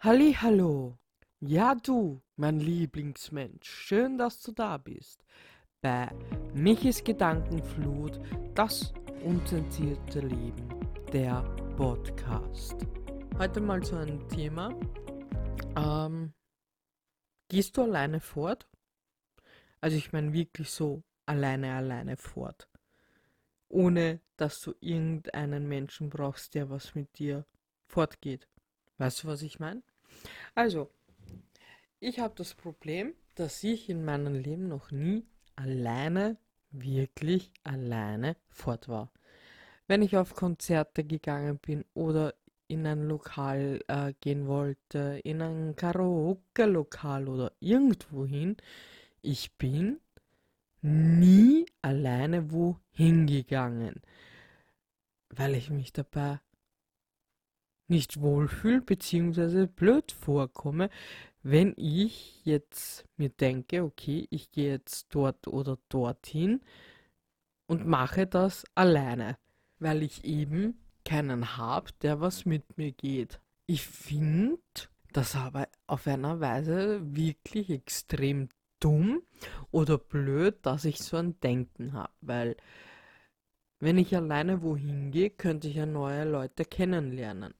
Hallo, ja du, mein Lieblingsmensch, schön, dass du da bist. Bei Michis Gedankenflut, das unzensierte Leben, der Podcast. Heute mal so ein Thema. Ähm, gehst du alleine fort? Also ich meine wirklich so alleine, alleine fort. Ohne dass du irgendeinen Menschen brauchst, der was mit dir fortgeht. Weißt du, was ich meine? Also, ich habe das Problem, dass ich in meinem Leben noch nie alleine, wirklich alleine fort war. Wenn ich auf Konzerte gegangen bin oder in ein Lokal äh, gehen wollte, in ein Karaoke-Lokal oder irgendwohin, ich bin nie alleine wohin gegangen, weil ich mich dabei nicht wohlfühle bzw. blöd vorkomme, wenn ich jetzt mir denke, okay, ich gehe jetzt dort oder dorthin und mache das alleine, weil ich eben keinen habe, der was mit mir geht. Ich finde das aber auf einer Weise wirklich extrem dumm oder blöd, dass ich so ein Denken habe, weil wenn ich alleine wohin gehe, könnte ich ja neue Leute kennenlernen.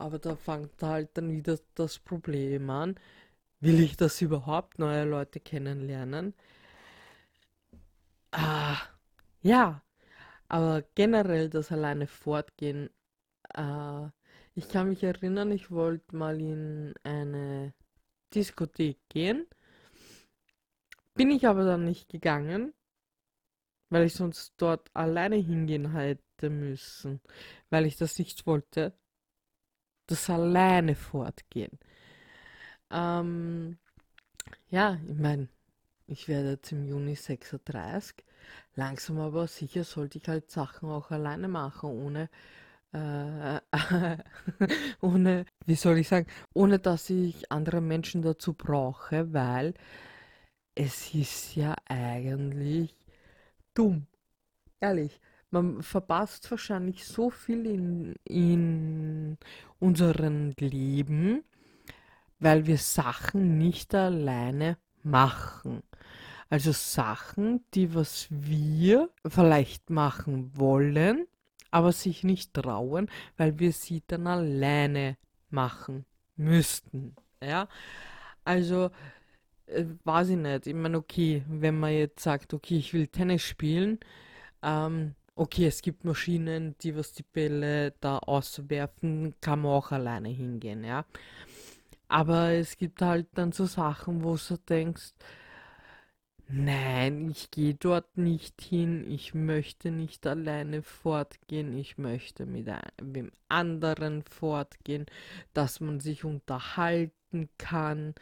Aber da fängt halt dann wieder das Problem an. Will ich das überhaupt, neue Leute kennenlernen? Ah, ja. Aber generell das alleine fortgehen. Äh, ich kann mich erinnern, ich wollte mal in eine Diskothek gehen. Bin ich aber dann nicht gegangen, weil ich sonst dort alleine hingehen hätte müssen, weil ich das nicht wollte das alleine fortgehen. Ähm, ja, ich meine, ich werde jetzt im Juni 36. Langsam aber sicher sollte ich halt Sachen auch alleine machen, ohne, äh, ohne, wie soll ich sagen, ohne dass ich andere Menschen dazu brauche, weil es ist ja eigentlich dumm. Ehrlich, man verpasst wahrscheinlich so viel in, in unserem Leben, weil wir Sachen nicht alleine machen. Also Sachen, die was wir vielleicht machen wollen, aber sich nicht trauen, weil wir sie dann alleine machen müssten. Ja, also äh, weiß ich nicht. Ich meine, okay, wenn man jetzt sagt, okay, ich will Tennis spielen, ähm, Okay, es gibt Maschinen, die was die Bälle da auswerfen, kann man auch alleine hingehen, ja. Aber es gibt halt dann so Sachen, wo du denkst, nein, ich gehe dort nicht hin, ich möchte nicht alleine fortgehen, ich möchte mit einem anderen fortgehen, dass man sich unterhalten kann,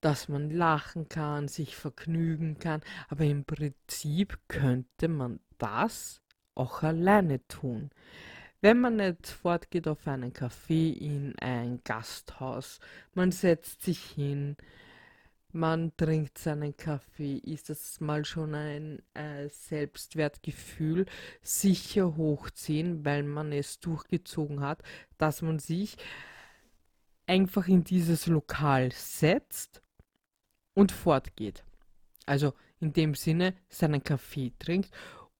dass man lachen kann, sich vergnügen kann, aber im Prinzip könnte man das auch alleine tun. Wenn man nicht fortgeht auf einen Café, in ein Gasthaus, man setzt sich hin, man trinkt seinen Kaffee, ist das mal schon ein äh, Selbstwertgefühl sicher hochziehen, weil man es durchgezogen hat, dass man sich einfach in dieses Lokal setzt und fortgeht. Also in dem Sinne seinen Kaffee trinkt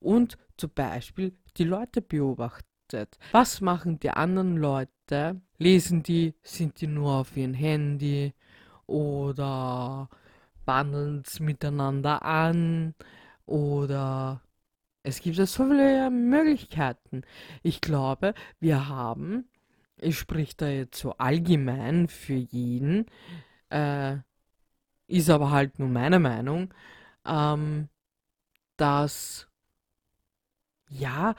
und zum Beispiel die Leute beobachtet. Was machen die anderen Leute? Lesen die, sind die nur auf ihrem Handy oder wandeln es miteinander an oder es gibt so viele Möglichkeiten. Ich glaube, wir haben, ich spreche da jetzt so allgemein für jeden, äh, ist aber halt nur meine Meinung, ähm, dass ja,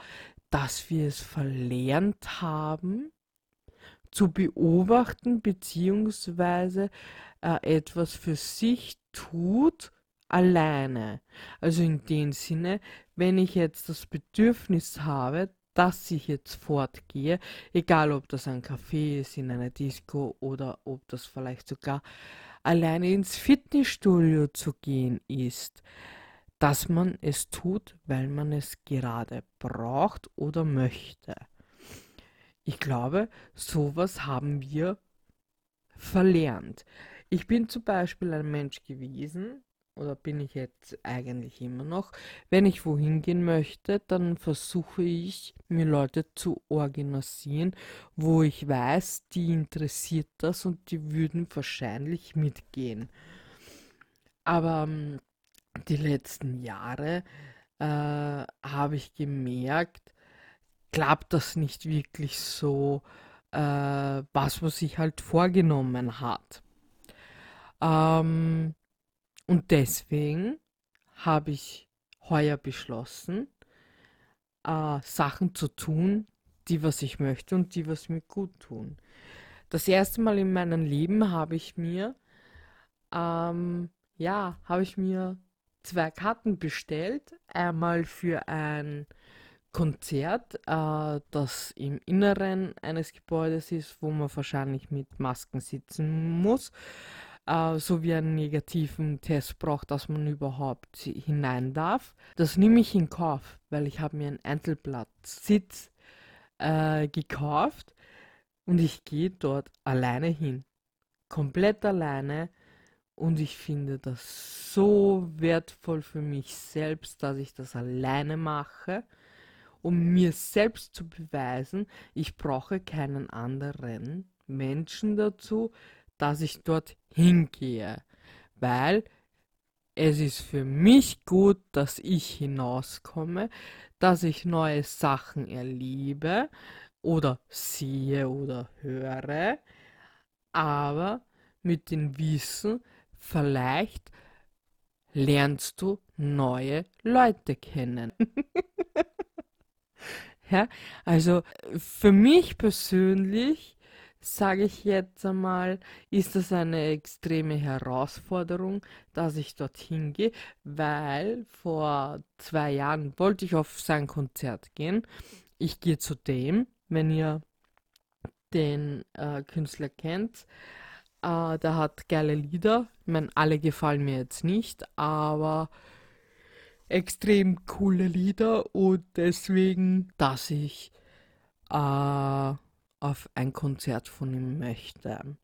dass wir es verlernt haben, zu beobachten beziehungsweise äh, etwas für sich tut alleine. Also in dem Sinne, wenn ich jetzt das Bedürfnis habe, dass ich jetzt fortgehe, egal ob das ein Café ist, in einer Disco oder ob das vielleicht sogar alleine ins Fitnessstudio zu gehen ist, dass man es tut, weil man es gerade braucht oder möchte. Ich glaube, sowas haben wir verlernt. Ich bin zum Beispiel ein Mensch gewesen, oder bin ich jetzt eigentlich immer noch, wenn ich wohin gehen möchte, dann versuche ich, mir Leute zu organisieren, wo ich weiß, die interessiert das und die würden wahrscheinlich mitgehen. Aber ähm, die letzten Jahre äh, habe ich gemerkt, klappt das nicht wirklich so, äh, was man sich halt vorgenommen hat. Ähm, und deswegen habe ich heuer beschlossen, äh, Sachen zu tun, die was ich möchte und die was mir gut tun. Das erste Mal in meinem Leben habe ich mir, ähm, ja, habe ich mir zwei Karten bestellt. Einmal für ein Konzert, äh, das im Inneren eines Gebäudes ist, wo man wahrscheinlich mit Masken sitzen muss äh, sowie einen negativen Test braucht, dass man überhaupt hinein darf. Das nehme ich in Kauf, weil ich habe mir einen Einzelplatz-Sitz äh, gekauft und ich gehe dort alleine hin. Komplett alleine. Und ich finde das so wertvoll für mich selbst, dass ich das alleine mache, um mir selbst zu beweisen, ich brauche keinen anderen Menschen dazu, dass ich dort hingehe, weil es ist für mich gut, dass ich hinauskomme, dass ich neue Sachen erlebe oder sehe oder höre, aber mit dem Wissen, vielleicht lernst du neue Leute kennen. ja, also für mich persönlich sage ich jetzt einmal, ist das eine extreme Herausforderung, dass ich dorthin gehe, weil vor zwei Jahren wollte ich auf sein Konzert gehen. Ich gehe zu dem, wenn ihr den äh, Künstler kennt. Äh, der hat geile Lieder. Ich meine, alle gefallen mir jetzt nicht, aber extrem coole Lieder und deswegen, dass ich äh, auf ein Konzert von ihm möchte.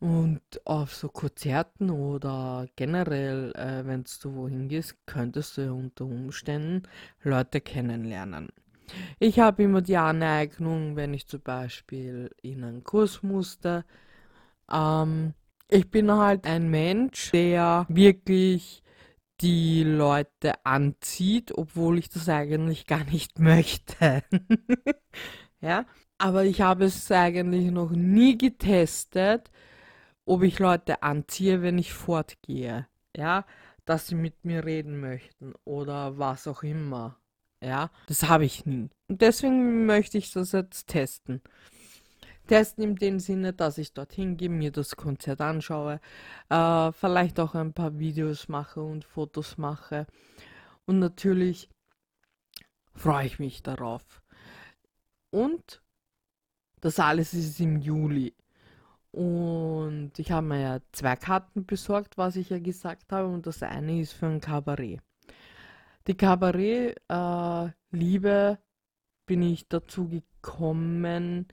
Und auf so Konzerten oder generell, äh, wenn du wohin gehst, könntest du unter Umständen Leute kennenlernen. Ich habe immer die Aneignung, wenn ich zum Beispiel in einen Kurs musste. Ähm, ich bin halt ein Mensch, der wirklich die Leute anzieht, obwohl ich das eigentlich gar nicht möchte. ja, aber ich habe es eigentlich noch nie getestet, ob ich Leute anziehe, wenn ich fortgehe. Ja, dass sie mit mir reden möchten oder was auch immer. Ja, das habe ich nie. Und deswegen möchte ich das jetzt testen. Testen in dem Sinne, dass ich dorthin gehe, mir das Konzert anschaue, äh, vielleicht auch ein paar Videos mache und Fotos mache. Und natürlich freue ich mich darauf. Und das alles ist im Juli. Und ich habe mir ja zwei Karten besorgt, was ich ja gesagt habe. Und das eine ist für ein Kabarett. Die Kabarett-Liebe äh, bin ich dazu gekommen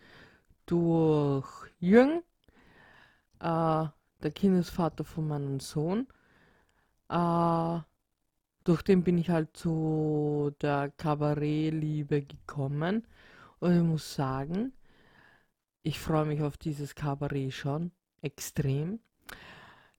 durch Jürgen, äh, der Kindesvater von meinem Sohn. Äh, durch den bin ich halt zu der Kabarett-Liebe gekommen. Und ich muss sagen, ich freue mich auf dieses Kabarett schon extrem.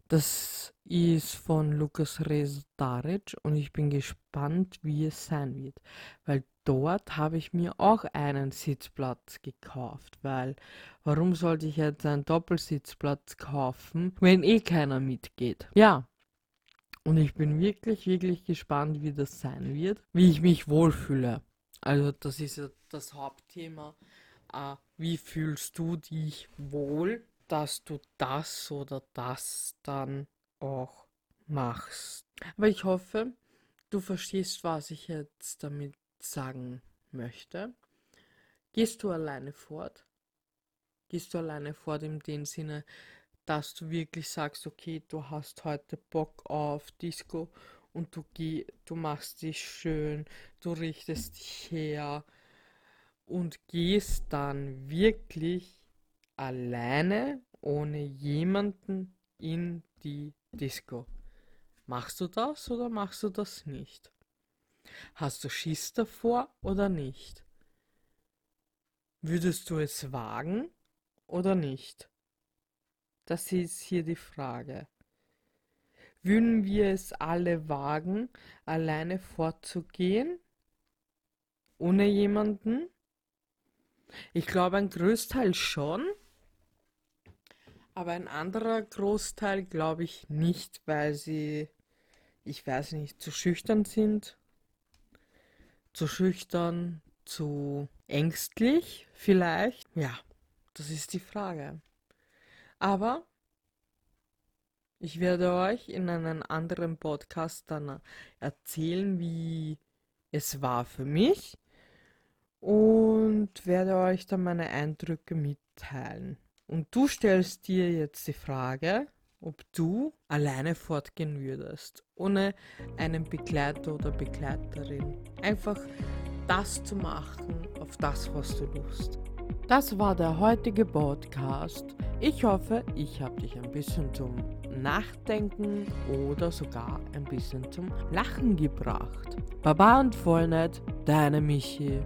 Das ist von Lukas Resdaric und ich bin gespannt, wie es sein wird. Weil dort habe ich mir auch einen Sitzplatz gekauft. Weil warum sollte ich jetzt einen Doppelsitzplatz kaufen, wenn eh keiner mitgeht? Ja. Und ich bin wirklich, wirklich gespannt, wie das sein wird, wie ich mich wohlfühle. Also das ist ja das Hauptthema. Äh, wie fühlst du dich wohl, dass du das oder das dann auch machst? Aber ich hoffe, du verstehst, was ich jetzt damit sagen möchte. Gehst du alleine fort? Gehst du alleine fort in dem Sinne, dass du wirklich sagst, okay, du hast heute Bock auf Disco und du, geh, du machst dich schön, du richtest dich her und gehst dann wirklich alleine ohne jemanden in die Disco. Machst du das oder machst du das nicht? Hast du Schiss davor oder nicht? Würdest du es wagen oder nicht? Das ist hier die Frage. Würden wir es alle wagen, alleine fortzugehen? Ohne jemanden? Ich glaube, ein Großteil schon. Aber ein anderer Großteil glaube ich nicht, weil sie, ich weiß nicht, zu schüchtern sind. Zu schüchtern, zu ängstlich vielleicht. Ja, das ist die Frage. Aber ich werde euch in einem anderen Podcast dann erzählen, wie es war für mich und werde euch dann meine Eindrücke mitteilen. Und du stellst dir jetzt die Frage, ob du alleine fortgehen würdest, ohne einen Begleiter oder Begleiterin. Einfach das zu machen, auf das, was du Lust. Das war der heutige Podcast. Ich hoffe, ich habe dich ein bisschen zum Nachdenken oder sogar ein bisschen zum Lachen gebracht. Baba und Vollnet, deine Michi.